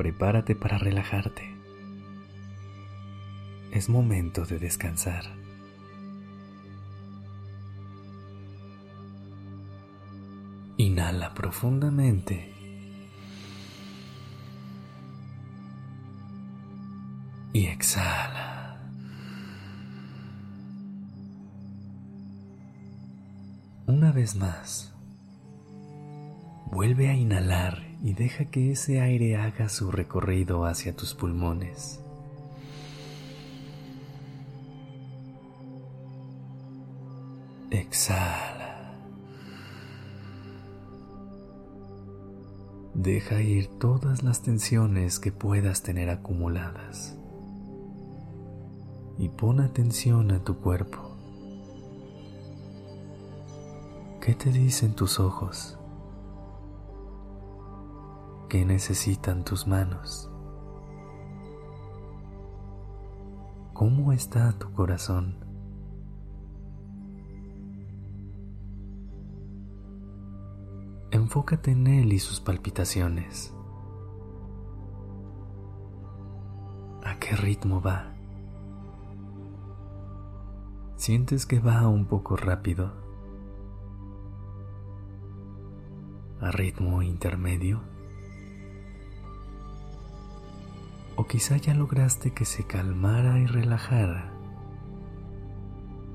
Prepárate para relajarte. Es momento de descansar. Inhala profundamente. Y exhala. Una vez más. Vuelve a inhalar y deja que ese aire haga su recorrido hacia tus pulmones. Exhala. Deja ir todas las tensiones que puedas tener acumuladas. Y pon atención a tu cuerpo. ¿Qué te dicen tus ojos? ¿Qué necesitan tus manos? ¿Cómo está tu corazón? Enfócate en él y sus palpitaciones. ¿A qué ritmo va? ¿Sientes que va un poco rápido? ¿A ritmo intermedio? O quizá ya lograste que se calmara y relajara,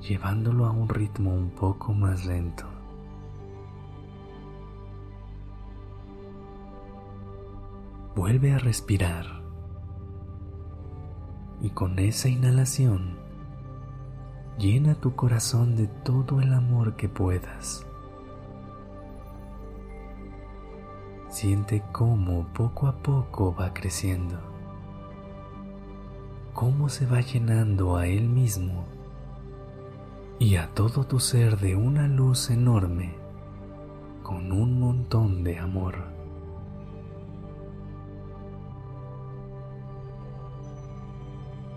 llevándolo a un ritmo un poco más lento. Vuelve a respirar y con esa inhalación llena tu corazón de todo el amor que puedas. Siente cómo poco a poco va creciendo cómo se va llenando a él mismo y a todo tu ser de una luz enorme con un montón de amor.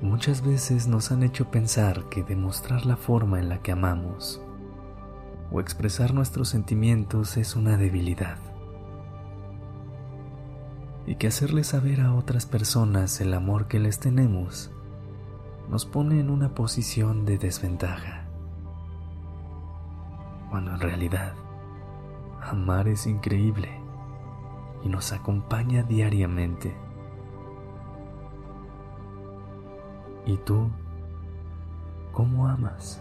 Muchas veces nos han hecho pensar que demostrar la forma en la que amamos o expresar nuestros sentimientos es una debilidad y que hacerle saber a otras personas el amor que les tenemos nos pone en una posición de desventaja. Cuando en realidad amar es increíble y nos acompaña diariamente. ¿Y tú cómo amas?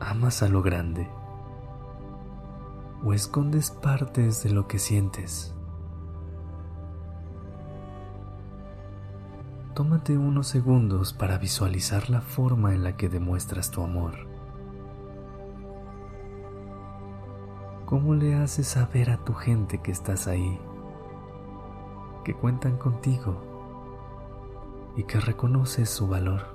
¿Amas a lo grande? O escondes partes de lo que sientes. Tómate unos segundos para visualizar la forma en la que demuestras tu amor. ¿Cómo le haces saber a tu gente que estás ahí, que cuentan contigo y que reconoces su valor?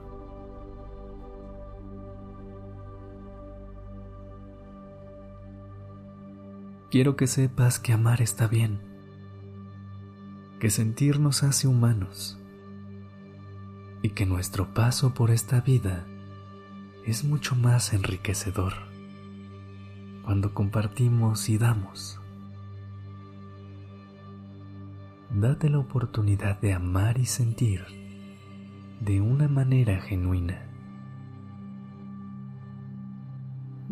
Quiero que sepas que amar está bien, que sentir nos hace humanos y que nuestro paso por esta vida es mucho más enriquecedor cuando compartimos y damos. Date la oportunidad de amar y sentir de una manera genuina.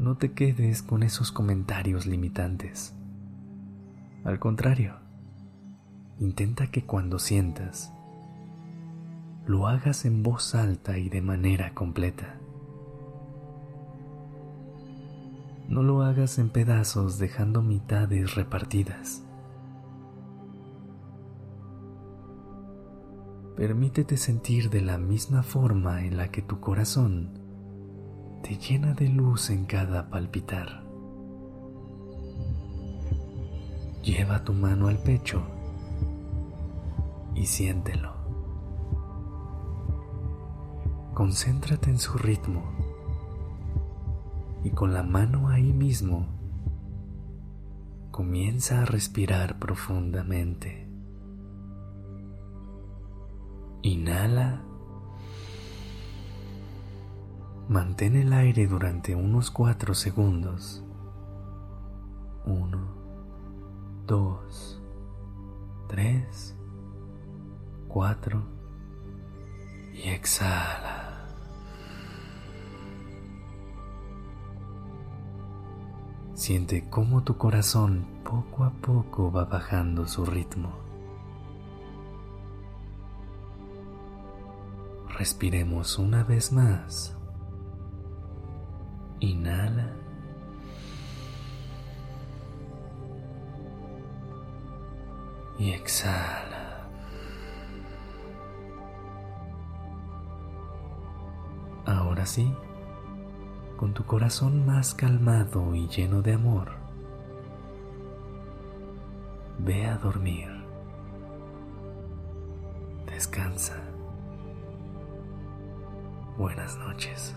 No te quedes con esos comentarios limitantes. Al contrario, intenta que cuando sientas, lo hagas en voz alta y de manera completa. No lo hagas en pedazos dejando mitades repartidas. Permítete sentir de la misma forma en la que tu corazón te llena de luz en cada palpitar. Lleva tu mano al pecho y siéntelo. Concéntrate en su ritmo y con la mano ahí mismo comienza a respirar profundamente. Inhala. Mantén el aire durante unos cuatro segundos. Uno, dos, tres, cuatro y exhala. Siente cómo tu corazón poco a poco va bajando su ritmo. Respiremos una vez más. Inhala. Y exhala. Ahora sí con tu corazón más calmado y lleno de amor, ve a dormir. Descansa. Buenas noches.